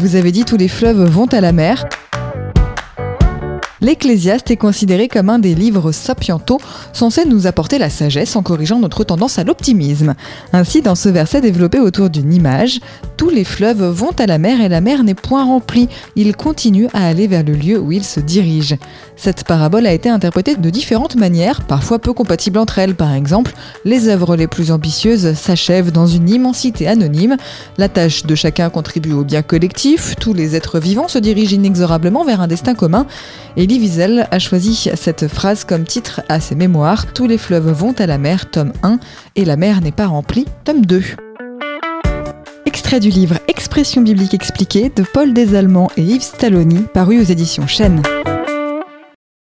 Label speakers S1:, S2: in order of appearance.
S1: Vous avez dit tous les fleuves vont à la mer. L'Ecclésiaste est considéré comme un des livres sapientaux censés nous apporter la sagesse en corrigeant notre tendance à l'optimisme. Ainsi, dans ce verset développé autour d'une image, tous les fleuves vont à la mer et la mer n'est point remplie. Ils continuent à aller vers le lieu où ils se dirigent. Cette parabole a été interprétée de différentes manières, parfois peu compatibles entre elles. Par exemple, les œuvres les plus ambitieuses s'achèvent dans une immensité anonyme, la tâche de chacun contribue au bien collectif, tous les êtres vivants se dirigent inexorablement vers un destin commun, Elie Wiesel a choisi cette phrase comme titre à ses mémoires Tous les fleuves vont à la mer, tome 1, et la mer n'est pas remplie, tome 2. Extrait du livre Expression biblique expliquée de Paul Desallemands et Yves Stalloni, paru aux éditions Chênes.